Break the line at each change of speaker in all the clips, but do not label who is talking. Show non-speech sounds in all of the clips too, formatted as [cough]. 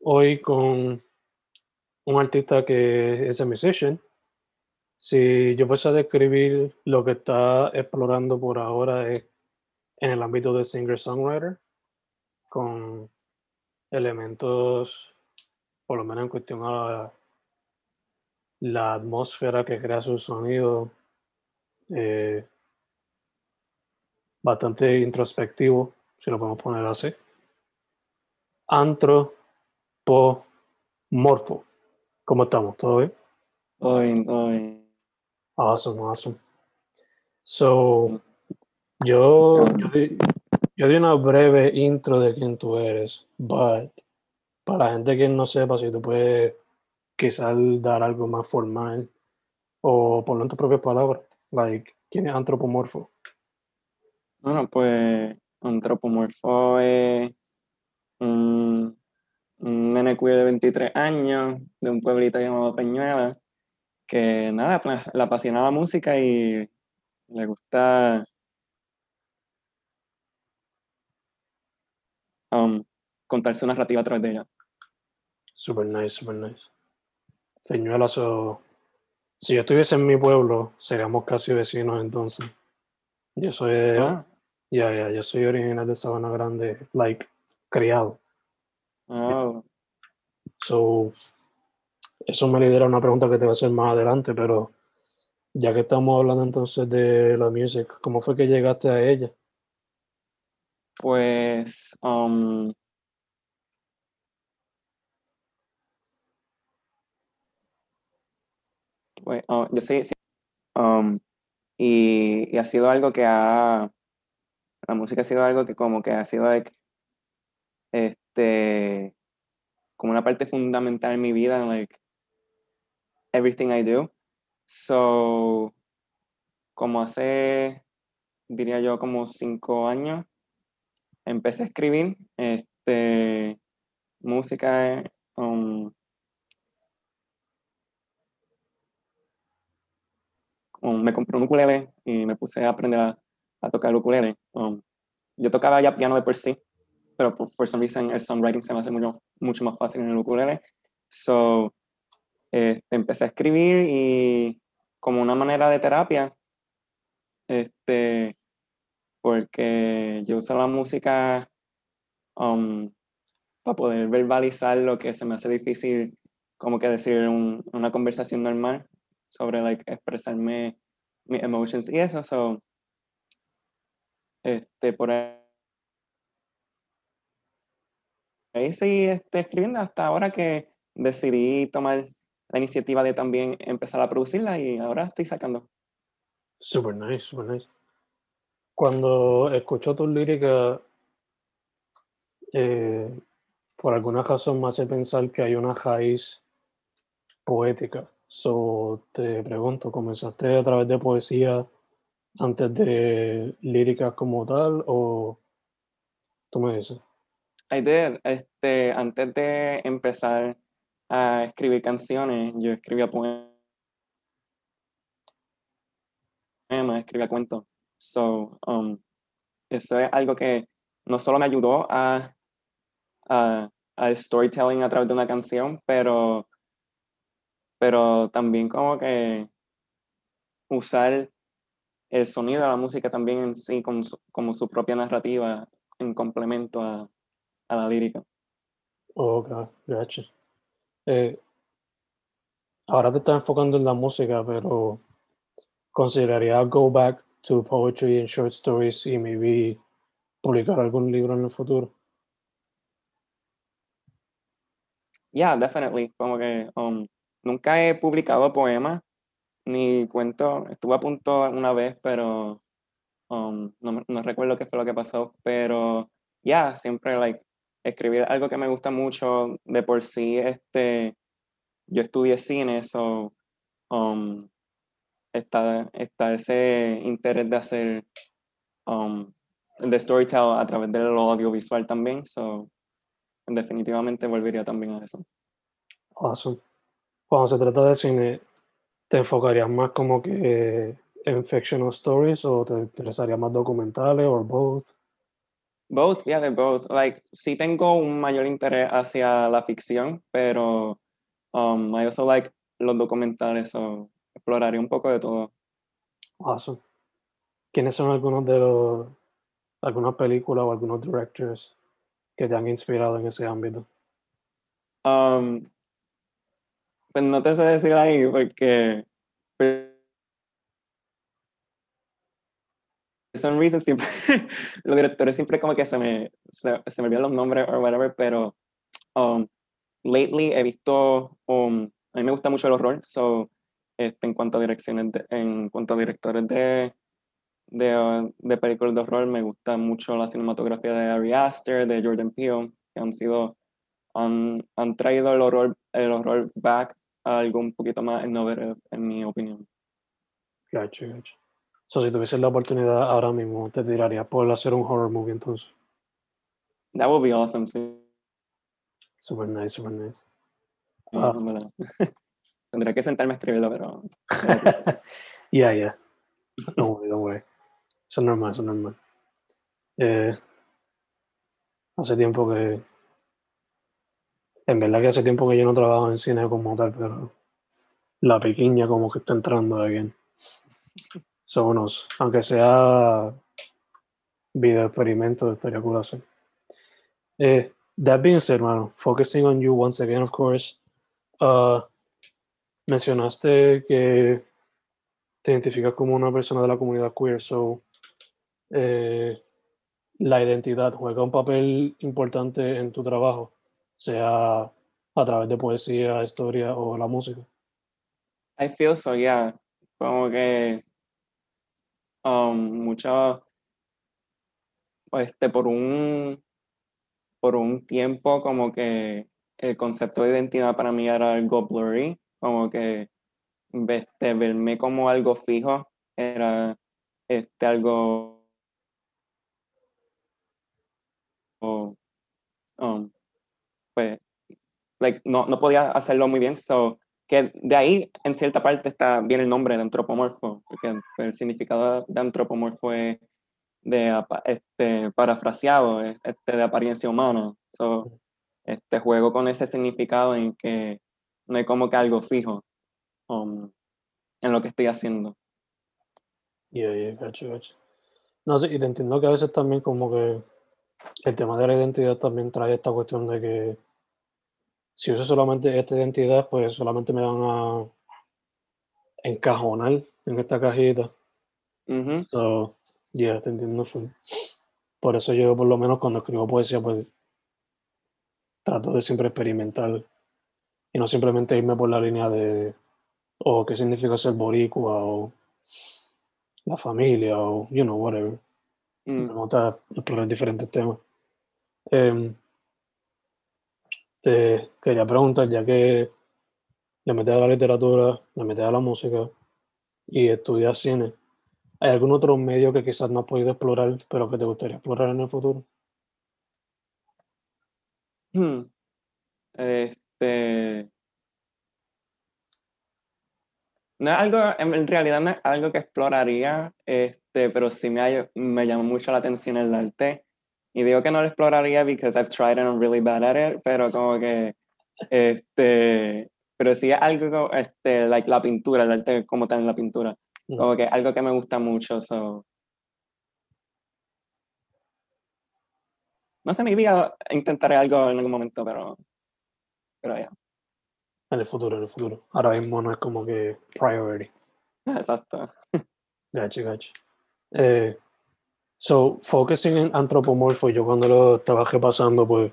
hoy con un artista que es a musician. Si yo fuese a describir lo que está explorando por ahora es en el ámbito de singer-songwriter, con elementos, por lo menos en cuestión la atmósfera que crea su sonido, eh, bastante introspectivo, si lo podemos poner así. Antro Morfo. ¿Cómo estamos? ¿Todo bien? Awesome, awesome. So, yo, yo, di, yo di una breve intro de quién tú eres, but para la gente que no sepa, si tú puedes quizás dar algo más formal o poner en tus propias palabras, like, ¿quién es antropomorfo?
Bueno, pues antropomorfo es un un nene de 23 años, de un pueblito llamado Peñuela, que nada, pues, le apasiona la música y le gusta um, contar su narrativa a través de ella.
Super nice, super nice. Peñuela, so, si yo estuviese en mi pueblo, seríamos casi vecinos entonces. Yo soy, ah. ya, ya, yo soy original de Sabana Grande, like, criado.
Oh.
So, eso me lidera a una pregunta que te voy a hacer más adelante, pero ya que estamos hablando entonces de la música, ¿cómo fue que llegaste a ella?
Pues, um, pues oh, yo sí, um, y, y, ha sido algo que ha, la música ha sido algo que como que ha sido este, como una parte fundamental en mi vida, like, everything I do. So, como hace, diría yo, como cinco años, empecé a escribir este, música, um, um, me compré un ukulele y me puse a aprender a, tocar el ukulele. Um, yo tocaba ya piano de por sí, pero por, for some reason el songwriting se me hace mucho, mucho más fácil en el ukulele. So, este, empecé a escribir y como una manera de terapia, este, porque yo uso la música um, para poder verbalizar lo que se me hace difícil, como que decir un, una conversación normal sobre like, expresarme mis emotions y eso. So, este, por ahí ahí seguí este, escribiendo hasta ahora que decidí tomar la iniciativa de también empezar a producirla y ahora estoy sacando.
Super nice, super nice. Cuando escucho tus líricas, eh, por alguna razón me hace pensar que hay una raíz poética. So, te pregunto, ¿comenzaste a través de poesía antes de líricas como tal o tú me dices?
I did. Este, antes de empezar a escribir canciones, yo escribía poemas, escribía cuentos. So, um, eso es algo que no solo me ayudó a, a, al storytelling a través de una canción, pero, pero también como que usar el sonido de la música también en sí como su, como su propia narrativa en complemento a, a la lírica.
Oh, okay, gotcha. Eh, ahora te estás enfocando en la música, pero consideraría go back to poetry and short stories y maybe publicar algún libro en el futuro.
Yeah, definitely. Como que um, nunca he publicado poemas ni cuento. Estuve a punto una vez, pero um, no, no, recuerdo qué fue lo que pasó. Pero ya, yeah, siempre like escribir algo que me gusta mucho de por sí. Este, yo estudié cine, so um, está, ese interés de hacer um, de storytelling a través del audiovisual también. So, definitivamente volvería también a eso.
Awesome. Cuando se trata de cine, ¿te enfocarías más como que en fictional stories o te interesaría más documentales o both?
Both, yeah, de both. Like, sí tengo un mayor interés hacia la ficción, pero um, I also like los documentales, so exploraría un poco de todo.
Awesome. ¿Quiénes son algunos de los, algunas películas o algunos directors que te han inspirado en ese ámbito?
Um, pues no te sé decir ahí porque some reason siempre [laughs] los directores siempre como que se me se, se me olvidan los nombres o whatever pero um, lately he visto um, a mí me gusta mucho el horror so este, en cuanto a direcciones de, en cuanto a directores de de, de películas de horror me gusta mucho la cinematografía de Ari Aster de Jordan Peele que han sido han, han traído el horror el horror back a algo un poquito más innovador en mi opinión
Gotcha, gotcha. So, si tuvieses la oportunidad ahora mismo, te tirarías por hacer un horror movie entonces.
That would be awesome, sí.
Super nice, super nice. [laughs]
Tendría que sentarme a escribirlo, pero. [laughs]
yeah, yeah. Don't worry, don't worry. Eso es normal, eso es normal. Eh, hace tiempo que. En verdad que hace tiempo que yo no trabajo en cine como tal, pero la pequeña como que está entrando bien. Son unos, aunque sea video experimento, estaría cool. Eh, that being said, hermano, focusing on you once again, of course. Uh, mencionaste que te identificas como una persona de la comunidad queer, so eh, la identidad juega un papel importante en tu trabajo, sea a través de poesía, historia o la música.
I feel so, yeah. Como que um, mucho, este, por un, por un tiempo como que el concepto de identidad para mí era algo blurry, como que este, verme como algo fijo era este, algo um, pues like, no, no podía hacerlo muy bien so que de ahí en cierta parte está bien el nombre de antropomorfo, porque el significado de antropomorfo es de este, parafraseado, este, de apariencia humana. So, este juego con ese significado en que no hay como que algo fijo um, en lo que estoy haciendo.
Yeah, yeah, gotcha, gotcha. No sé, y te entiendo que a veces también como que el tema de la identidad también trae esta cuestión de que si uso solamente esta identidad, pues solamente me van a encajonar en esta cajita.
Uh
So, yeah, te entiendo. Por eso yo, por lo menos, cuando escribo poesía, pues trato de siempre experimentar y no simplemente irme por la línea de o qué significa ser boricua o la familia o, you know, whatever.
Mm.
Me gusta explorar diferentes temas. Um, te quería preguntar, ya que le metes a la literatura, le metes a la música y estudias cine, ¿hay algún otro medio que quizás no has podido explorar, pero que te gustaría explorar en el futuro?
Hmm. Este. No es algo, en realidad no es algo que exploraría, este, pero sí me, me llamó mucho la atención el arte y digo que no lo exploraría because I've tried and I'm really bad at it, pero como que, este, pero sí es algo, este, like la pintura, el arte como tal en la pintura. Mm. Como que algo que me gusta mucho, so. No sé, mi vida intentaré algo en algún momento, pero, pero ya.
En el futuro, en el futuro. Ahora mismo no es como que priority. [laughs]
Exacto.
Gotcha, gotcha. Eh, so, focusing en antropomorfo, yo cuando lo trabajé pasando, pues,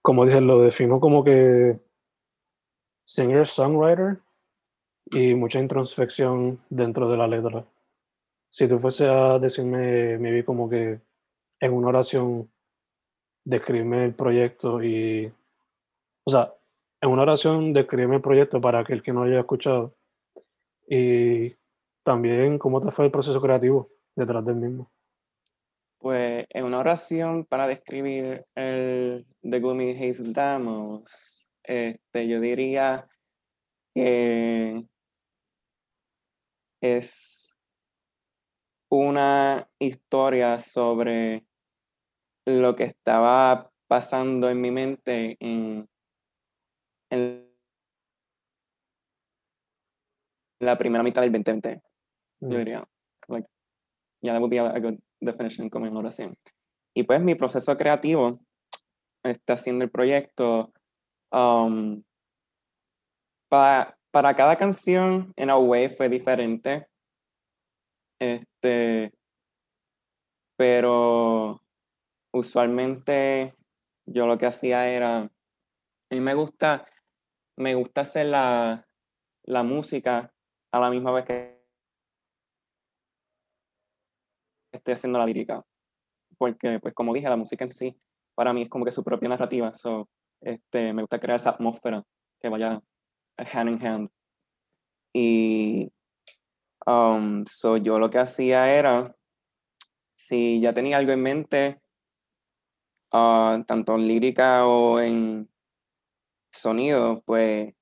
como dije, lo defino como que singer-songwriter y mucha introspección dentro de la letra. Si tú fuese a decirme, me vi como que en una oración, describirme el proyecto y, o sea, en una oración describirme el proyecto para aquel que no haya escuchado. Y también cómo te fue el proceso creativo detrás del mismo.
Pues en una oración para describir el The Gloomy Hazel Damos, este, yo diría que es una historia sobre lo que estaba pasando en mi mente en en la primera mitad del 2020. Yo mm. diría, like, yeah, that would be a, good definition como en oración. Y pues mi proceso creativo está haciendo el proyecto. Um, para, para cada canción, en a way, fue diferente. Este, pero usualmente yo lo que hacía era, a mí me gusta me gusta hacer la, música a la misma vez que estoy haciendo la lírica. Porque, pues como dije, la música en sí, para mí es como que su propia narrativa. So, este, me gusta crear esa atmósfera que vaya hand in hand. Y um, so yo lo que hacía era, si ya tenía algo en mente, uh, tanto en lírica o en sonido, pues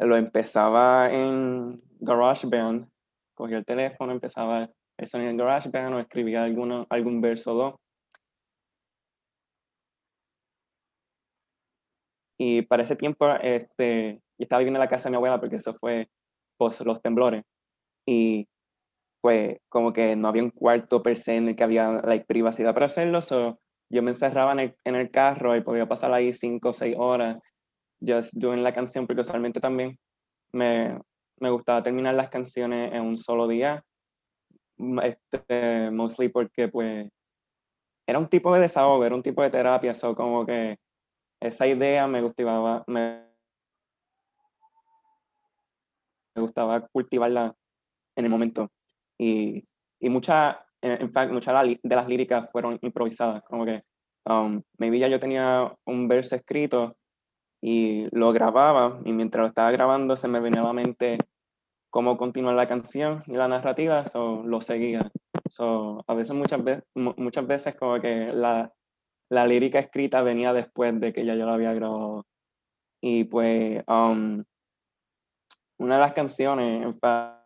lo empezaba en GarageBand, cogía el teléfono, empezaba el sonido en GarageBand o alguno, algún verso o dos. Y para ese tiempo, este, yo estaba viviendo en la casa de mi abuela porque eso fue post los temblores. Y pues como que no había un cuarto per se en el que había like, privacidad para hacerlo, so, yo me encerraba en el, en el carro y podía pasar ahí cinco o seis horas just doing la canción, porque usualmente también me, me gustaba terminar las canciones en un solo día, este, mostly porque pues era un tipo de desahogo, era un tipo de terapia, so como que esa idea me gustaba, me, me gustaba cultivarla en el momento. Y, y muchas, en fact, muchas de las líricas fueron improvisadas, como que um, maybe ya yo tenía un verso escrito y lo grababa y mientras lo estaba grabando se me venía a la mente cómo continuar la canción y la narrativa, so lo seguía. So, a veces, muchas veces, muchas veces como que la, la lírica escrita venía después de que ya yo la había grabado. Y pues um, una de las canciones, en fact,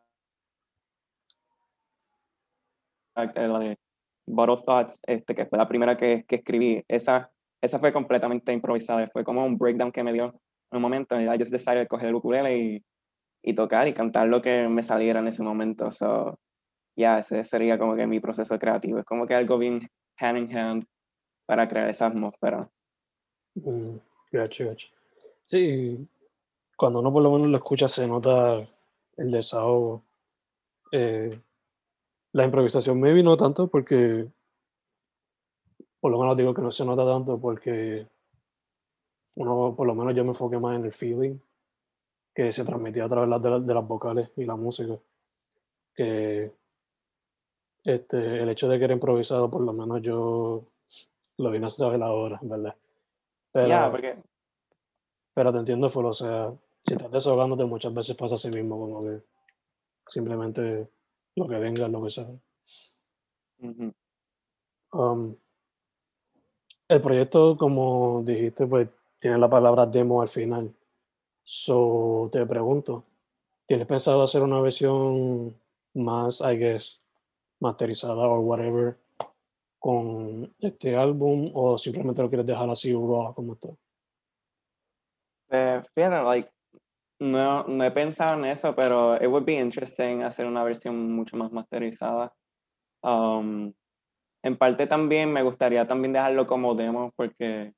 la de Bottle Thoughts, este, que fue la primera que, que escribí, esa esa fue completamente improvisada, fue como un breakdown que me dio en un momento. I just decided coger el ukulele y, y tocar y cantar lo que me saliera en ese momento. So, ya, yeah, ese sería como que mi proceso creativo. Es como que algo bien hand in hand para crear esa atmósfera.
Mm, Sí, cuando uno por lo menos lo escucha se nota el desahogo. Eh, la improvisación me vino tanto porque por lo menos digo que no se nota tanto porque uno, por lo menos yo me enfoqué más en el feeling que se transmitía a través de, de las vocales y la música. Que este, el hecho de que era improvisado, por lo menos yo lo vine a saber ahora, ¿verdad?
Pero, porque...
pero te entiendo, Folo, o sea, si estás desahogándote muchas veces pasa así mismo, como que simplemente lo que venga es lo que sea. El proyecto, como dijiste, pues tiene la palabra demo al final. So, te pregunto, ¿Tienes pensado hacer una versión más, I guess, masterizada o whatever con este álbum o simplemente lo quieres dejar así raw como está?
Eh, fíjate, like, no, no he pensado en eso, pero it would be interesting hacer una versión mucho más masterizada. Um, en parte también me gustaría también dejarlo como demo porque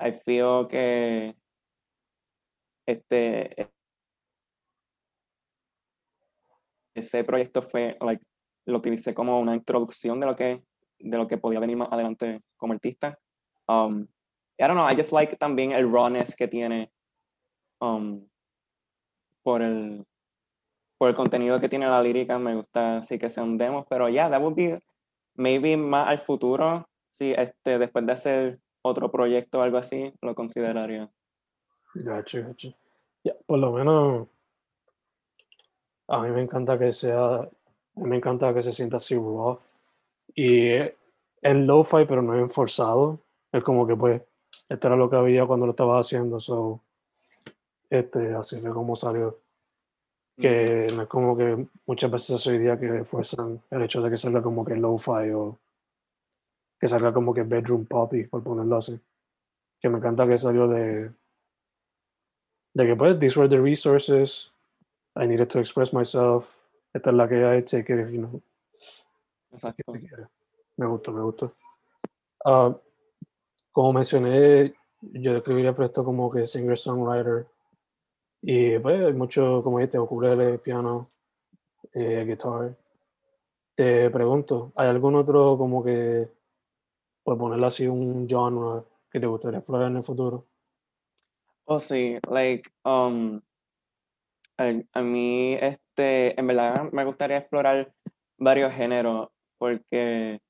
I feel que este ese proyecto fue like lo utilicé como una introducción de lo que de lo que podía venir más adelante como artista. Um, I don't know, I just like también el rawness que tiene um, por el por el contenido que tiene la lírica, me gusta así que sea un demo, pero ya, yeah, that would be maybe más al futuro, si este, después de hacer otro proyecto o algo así, lo consideraría.
Gotcha, gotcha. Ya, por lo menos a mí me encanta que sea, a mí me encanta que se sienta así raw. Y es lo-fi, pero no es forzado. Es como que pues, esto era lo que había cuando lo estaba haciendo, so, este, así fue como salió. Que no es como que muchas veces hoy día que fuerzan el hecho de que salga como que lo-fi o que salga como que bedroom poppy, por ponerlo así. Que me encanta que salió de, de que pues, these were the resources, I needed to express myself, esta es la que hay, take it if you know.
Exacto.
Me gustó, me gustó. Uh, como mencioné, yo escribiría esto como que singer-songwriter. Y pues hay mucho, como dijiste, ukulele, piano, eh, guitar. Te pregunto, ¿hay algún otro como que, por ponerlo así, un genre que te gustaría explorar en el futuro?
Oh, sí, like, um, a, mí, este, en verdad me gustaría explorar varios géneros porque,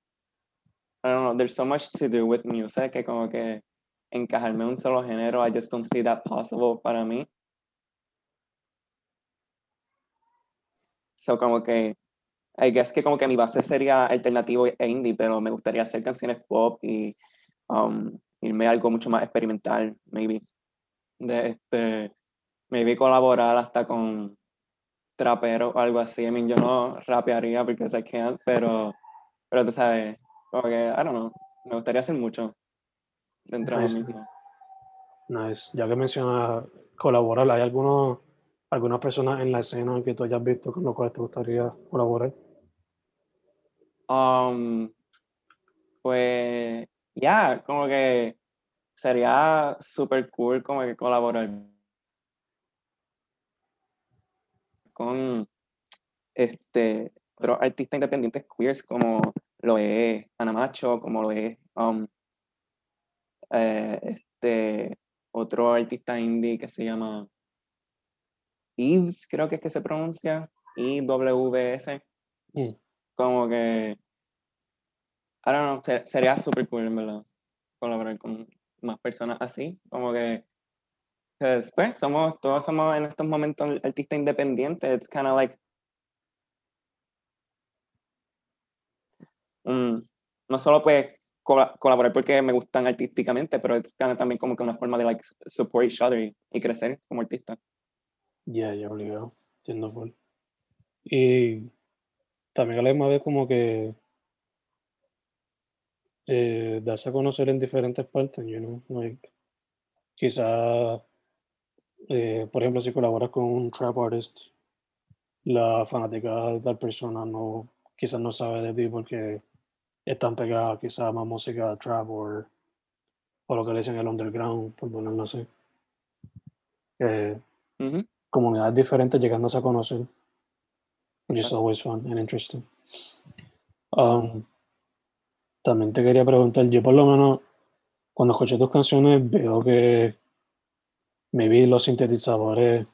I don't know, there's so much to do with music que como que encajarme en un solo género, I just don't see that possible para mí. So como que, I guess que como que mi base sería alternativo e indie, pero me gustaría hacer canciones pop y um, irme a algo mucho más experimental, maybe. De este, maybe colaborar hasta con trapero o algo así. I mean, yo no rapearía porque I can't, pero, pero tú sabes, como que, I don't know, me gustaría hacer mucho dentro de mí mismo.
Nice. Ya que mencionas colaborar, ¿hay algunos, algunas personas en la escena que tú hayas visto con los cuales te gustaría colaborar?
Um, pues, ya, como que sería súper cool como que colaborar con este, otros artistas independientes queers como lo es Ana Macho, como lo es um, eh, este, otro artista indie que se llama Eves, creo que es que se pronuncia, IWS. Mm. Como que, I don't know, sería súper cool, en verdad, colaborar con más personas así, como que pues, somos, todos somos en estos momentos artistas independientes. It's kind of like. no solo pues colaborar porque me gustan artísticamente, pero es también como que una forma de like support each other y, crecer como artista.
Ya, ya obligado, entiendo full. Y también a la misma vez como que eh, darse a conocer en diferentes partes, you know, like, quizás eh, por ejemplo, si colaboras con un trap artist, la fanática de tal persona no, quizás no sabe de ti porque están pegadas quizás más música trap o, lo que le dicen el underground, por ponerlo así. Eh, Comunidades diferentes llegándose a conocer, is always fun and interesting. Um, también te quería preguntar, yo por lo menos cuando escuché tus canciones veo que maybe los sintetizadores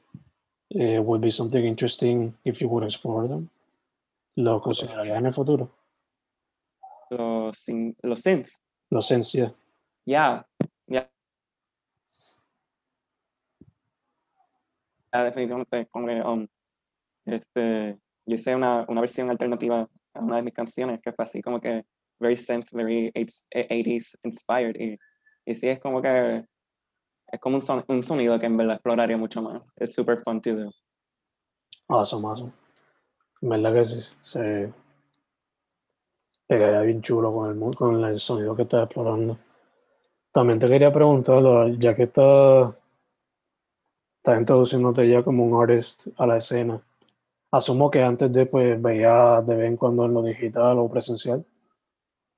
uh, would be something interesting if you would explore them. ¿Lo considerarías en el futuro?
Los, los synths.
Los synths, yeah.
Yeah, yeah. definitivamente, como um, este, yo hice una, una versión alternativa a una de mis canciones que fue así como que very very 80s inspired y, sí es como que es como un, son, un, sonido que en verdad exploraría mucho más. Es super fun to do.
Awesome, awesome. En verdad que sí, se queda bien chulo con el, con el sonido que estás explorando. También te quería preguntar, ya que estás estás introduciéndote ya como un artist a la escena, asumo que antes de pues veía de vez en cuando en lo digital o presencial,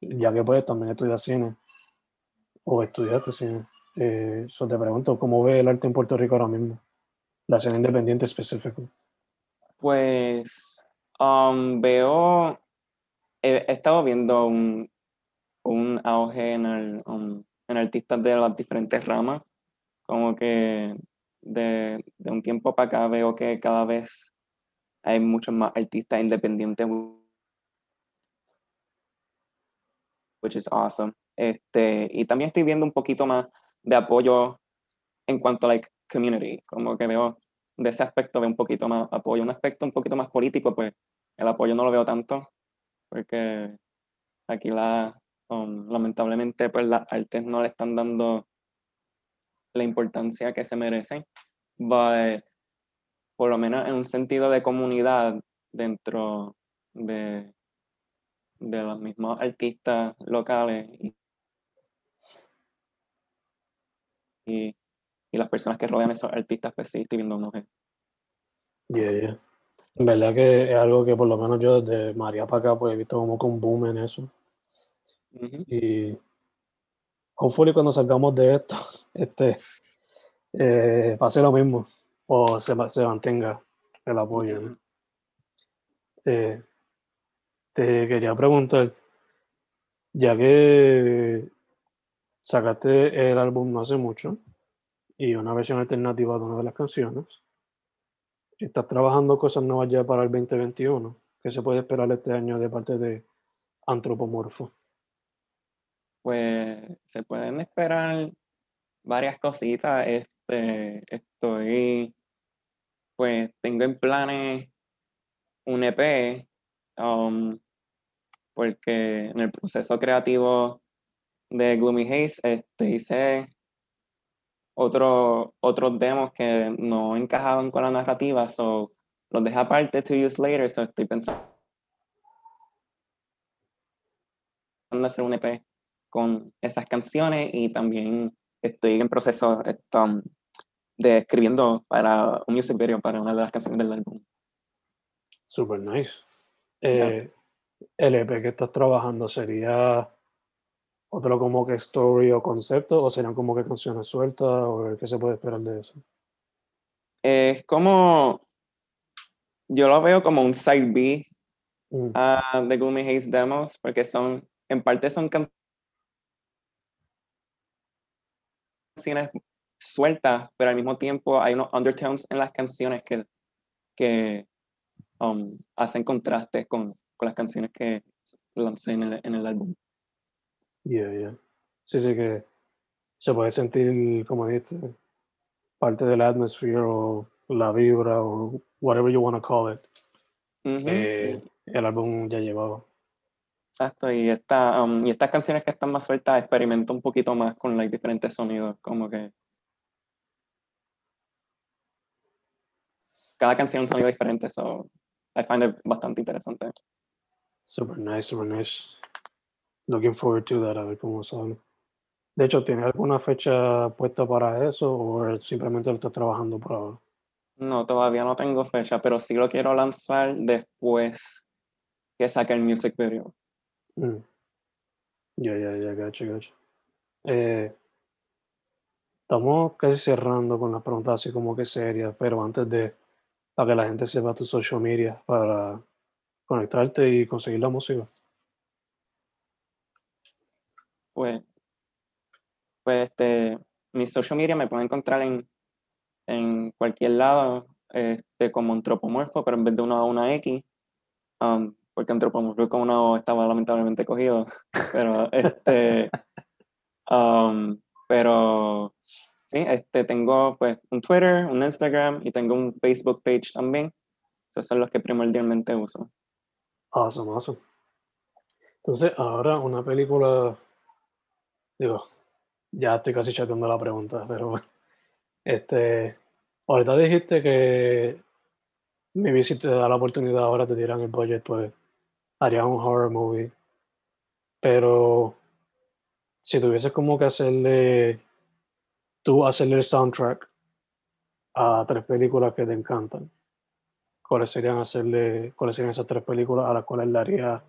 ya que pues también estudias cine o estudiaste cine. Eh, te pregunto, ¿cómo ves el arte en Puerto Rico ahora mismo? La escena independiente específica.
Pues um, veo, he, he estado viendo un, un auge en, el, um, en artistas de las diferentes ramas, como que de, de un tiempo para acá veo que cada vez hay muchos más artistas independientes, which is awesome. Este, y también estoy viendo un poquito más de apoyo en cuanto a like community, como que veo de ese aspecto veo un poquito más apoyo, un aspecto un poquito más político, pues el apoyo no lo veo tanto, porque aquí la, um, lamentablemente pues las artes no le están dando la importancia que se merecen, but por lo menos en un sentido de comunidad dentro de, de los mismos artistas locales y, y, y las personas que rodean a esos artistas, pues sí, estoy viendo.
Yeah, yeah. En verdad que es algo que por lo menos yo desde María para acá pues he visto como un boom en eso.
Ujú.
Y hopefully cuando salgamos de esto, [laughs] este, eh, pase lo mismo o se, se mantenga el apoyo. ¿no? Eh, te quería preguntar, ya que sacaste el álbum no hace mucho y una versión alternativa de una de las canciones, estás trabajando cosas nuevas ya para el 2021, ¿qué se puede esperar este año de parte de Antropomorfo?
Pues se pueden esperar varias cositas. Este, estoy, pues tengo en planes un EP, um, porque en el proceso creativo de Gloomy Haze este, hice otro, otros demos que no encajaban con la narrativa, so los dejé aparte to use later, so estoy pensando en hacer un EP con esas canciones y también estoy en proceso um, de escribiendo para un music video para una de las canciones del álbum.
Super nice. Eh, el EP que estás trabajando sería otro como que story o concepto o serían como que canciones sueltas o qué se puede esperar de eso.
Es como, yo lo veo como un side B
Mm,
ah, de Gloomy Haze Demos, porque son, en parte son can- canciones sueltas, pero al mismo tiempo hay unos undertones en las canciones que, que um, hacen contraste con, con las canciones que lancé en el, en el álbum.
yeah, yeah. Sí, sí que se puede sentir, como dijiste, parte de la atmosphere o la vibra o whatever you want to call it. Eh, el álbum ya llevaba.
Exacto, y, esta, um, y estas canciones que están más sueltas experimento un poquito más con like, diferentes sonidos, como que cada canción es un sonido diferente, so I find it bastante interesante.
Super nice, super nice. Looking forward to that, a ver cómo sale. De hecho, ¿tiene alguna fecha puesta para eso o simplemente lo estás trabajando por ahora?
No, todavía no tengo fecha, pero sí lo quiero lanzar después que saque el music video.
Mm. Ya, ya, ya, gacho, gacho. Eh, estamos casi cerrando con las preguntas así como que serias, pero antes de, para que la gente sepa tus social media para conectarte y conseguir la música.
Pues, pues este, mi social media me pueden encontrar en, en cualquier lado, este, como antropomorfo, pero en vez de una una X, um, porque antropomorfo con una O estaba lamentablemente cogido, [laughs] pero este, [laughs] um, pero sí, este, tengo pues un Twitter, un Instagram y tengo un Facebook page también, esos son los que primordialmente uso.
Awesome, awesome. Entonces, ahora una película, digo, ya estoy casi chateando la pregunta, pero bueno, este, ahorita dijiste que maybe si te da la oportunidad ahora, te dieran el budget, pues haría un horror movie. Pero si tuvieses como que hacerle, tú hacerle el soundtrack a tres películas que te encantan, ¿cuáles serían hacerle, cuáles serían esas tres películas a las cuales le haría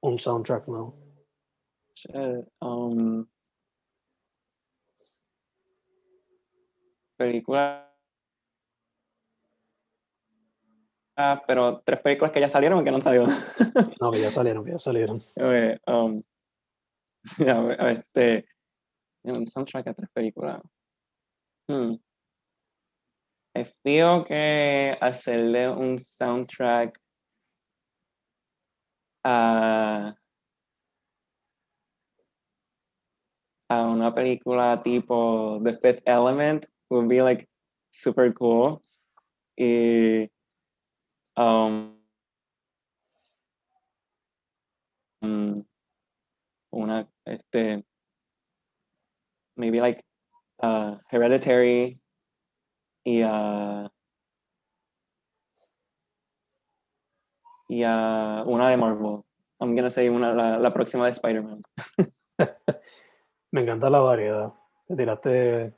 un soundtrack nuevo?
Shit, um, película. Ah, pero tres películas que ya salieron o que no salido. [laughs]
No, que ya salieron, que ya salieron.
Okay, um, a ver, a ver, este. Un soundtrack a tres películas. Hmm. Feel que hacerle un soundtrack a. a una película tipo The Fifth Element would be like super cool. Y. Um, mm, una, este, maybe like uh, Hereditary y, uh, y uh, una de Marvel. I'm gonna say una, la, la próxima de Spider-Man. [laughs]
Me encanta la variedad. Te tiraste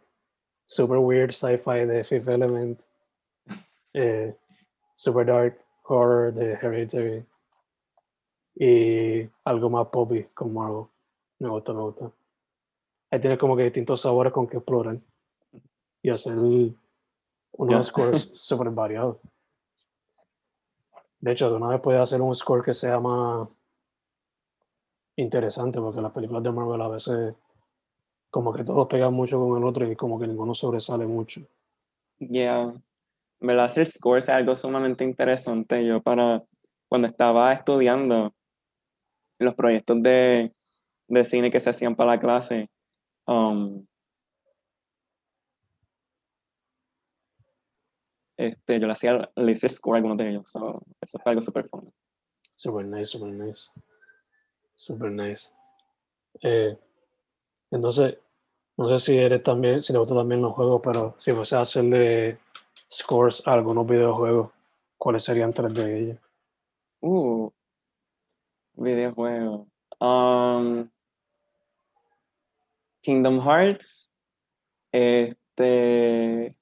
super weird sci-fi de Fifth Element, [laughs] eh, super dark horror de Hereditary y algo más poppy con Marvel. Me gusta, me gusta. Ahí tienes como que distintos sabores con que explorar y hacer unos scores [laughs] super variados. De hecho, de una vez puedes hacer un score que sea más interesante, porque las películas de Marvel a veces como que todos pegan mucho con el otro y como que ninguno sobresale mucho.
Yeah. Verdad, hacer scores es algo sumamente interesante. Yo para cuando estaba estudiando los proyectos de, de cine que se hacían para la clase, um, este, yo le hacía, le hice score a algunos de ellos. so, eso fue algo súper fun.
Super nice, super nice. Super nice. Eh, entonces, no sé si eres también, si te gustan también los juegos, pero si fuese a hacerle scores a algunos videojuegos, ¿cuáles serían tres de ellos?
Uh, videojuego. Um, Kingdom Hearts. Este.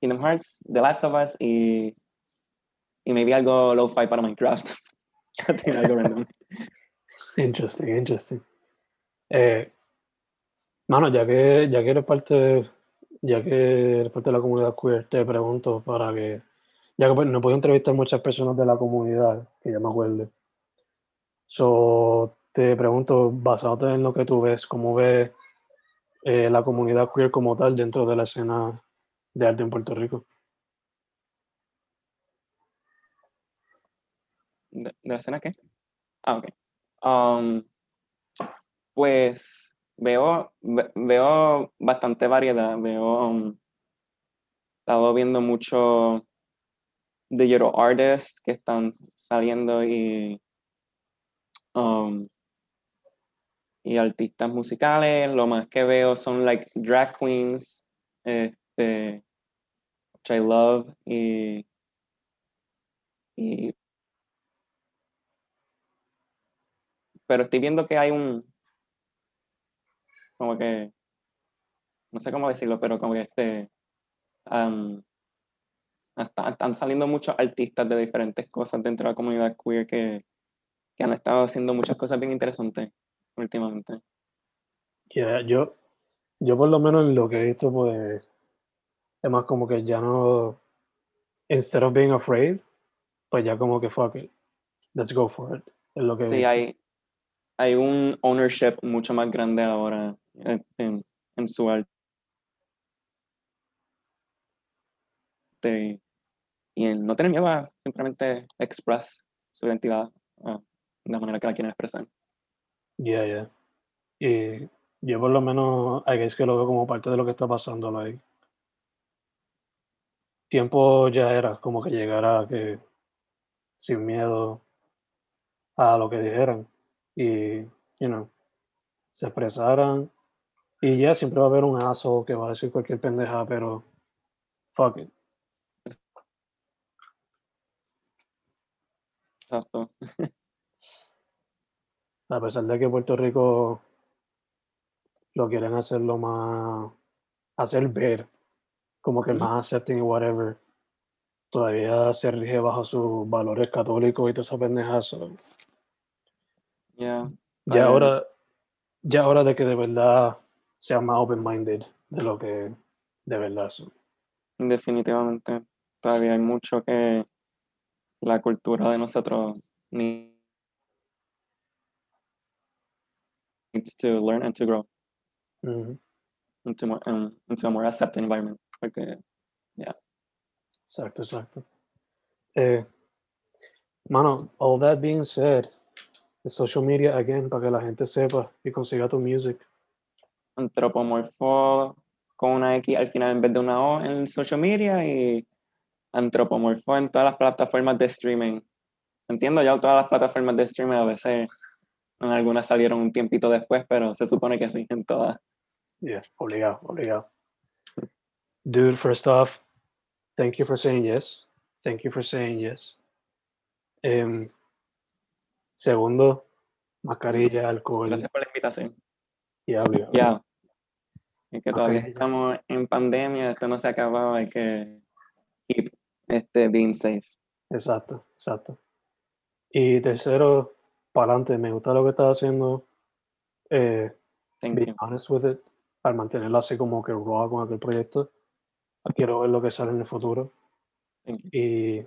Kingdom Hearts, The Last of Us y. Y maybe algo low-fi para Minecraft. [laughs] Algo random.
Interesting, interesting. Eh, mano, ya que, ya que eres parte, ya que eres parte de la comunidad queer, te pregunto para que, ya que pues, no puedo entrevistar muchas personas de la comunidad, que ya me acuerde. So, te pregunto, basado en lo que tú ves, ¿cómo ves eh, la comunidad queer como tal dentro de la escena de arte en Puerto Rico?
¿De, la escena qué? Ah, ok. Um, pues veo, ve- veo bastante variedad. Veo, um, he estado viendo mucho digital artists que están saliendo y, um, y artistas musicales. Lo más que veo son like drag queens, este, which I love, y, y pero estoy viendo que hay un como que no sé cómo decirlo, pero como que este hasta- están saliendo muchos artistas de diferentes cosas dentro de la comunidad queer que, que han estado haciendo muchas cosas bien interesantes últimamente.
Yeah, yo, yo por lo menos en lo que he visto, pues, es más como que ya no, instead of being afraid, pues ya como que fuck it, let's go for it. Es lo que
Sí, hay, hay un ownership mucho más grande ahora en, en- en su arte. Y, en no tener miedo simplemente express su identidad ah, de la manera que la quieren expresar.
Yeah, yeah. Y yo por lo menos, guess que lo veo como parte de lo que está pasando, like. Tiempo ya era como que llegara que sin miedo a lo que dijeran y, you se expresaran Y ya siempre va a haber un aso que va a decir cualquier pendeja, pero fuck it.
Exacto. [laughs]
A pesar de que Puerto Rico lo quieren hacer lo más, hacer ver como que más accepting y whatever, todavía se rige bajo sus valores católicos y toda esa pendeja. so,
Yeah.
Ya ahora, ya ahora de que de verdad sea más open-minded de lo que de verdad son.
Definitivamente. Todavía hay mucho que la cultura de nosotros needs to learn and to grow
Ujú,
into, more, um, into a more accepting environment. Porque,
Exacto, exacto. Eh, mano, all that being said, the social media again, para que la gente sepa y consiga tu music.
antropomorfo con una X al final en vez de una O en social media y antropomorfo en todas las plataformas de streaming. Entiendo ya todas las plataformas de streaming, a veces en algunas salieron un tiempito después, pero se supone que sí, en todas.
Yeah, obligado, obligado. Dude, first off, thank you for saying yes. Thank you for saying yes. Em, segundo, mascarilla, alcohol
Gracias por la invitación.
y habla.
Ya. Es que todavía
Ok.
estamos en pandemia, esto no se ha acabado, hay que keep este, being safe.
Exacto, exacto. Y tercero, para adelante, me gusta lo que estás haciendo. Eh,
Thank
be
you.
honest with it, al mantenerlo así como que raw con aquel proyecto. Quiero ver lo que sale en el futuro. Y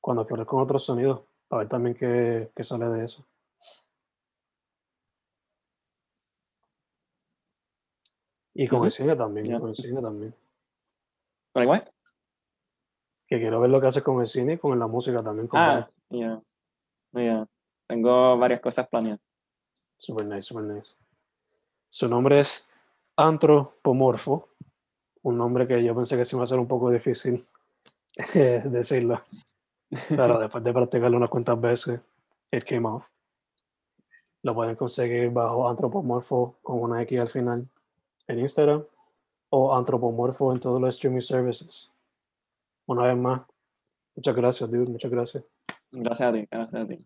cuando explores con otros sonidos, a ver también qué, qué sale de eso. Y con el
Ujú.
cine también,
Ya.
con el cine también.
¿Con igual?
Que quiero ver lo que hace con el cine y con la música también. Con
Ah, ya. Ya. Tengo varias cosas planeadas.
Super nice, super nice. Su nombre es Antropomorfo, un nombre que yo pensé que se iba a ser un poco difícil [laughs] eh, decirlo, pero después de practicarlo unas cuantas veces, it came off. Lo pueden conseguir bajo Antropomorfo con una X al final en Instagram o Antropomorfo en todos los streaming services. Una vez más, muchas gracias, dude, muchas gracias.
Gracias a ti, gracias a ti.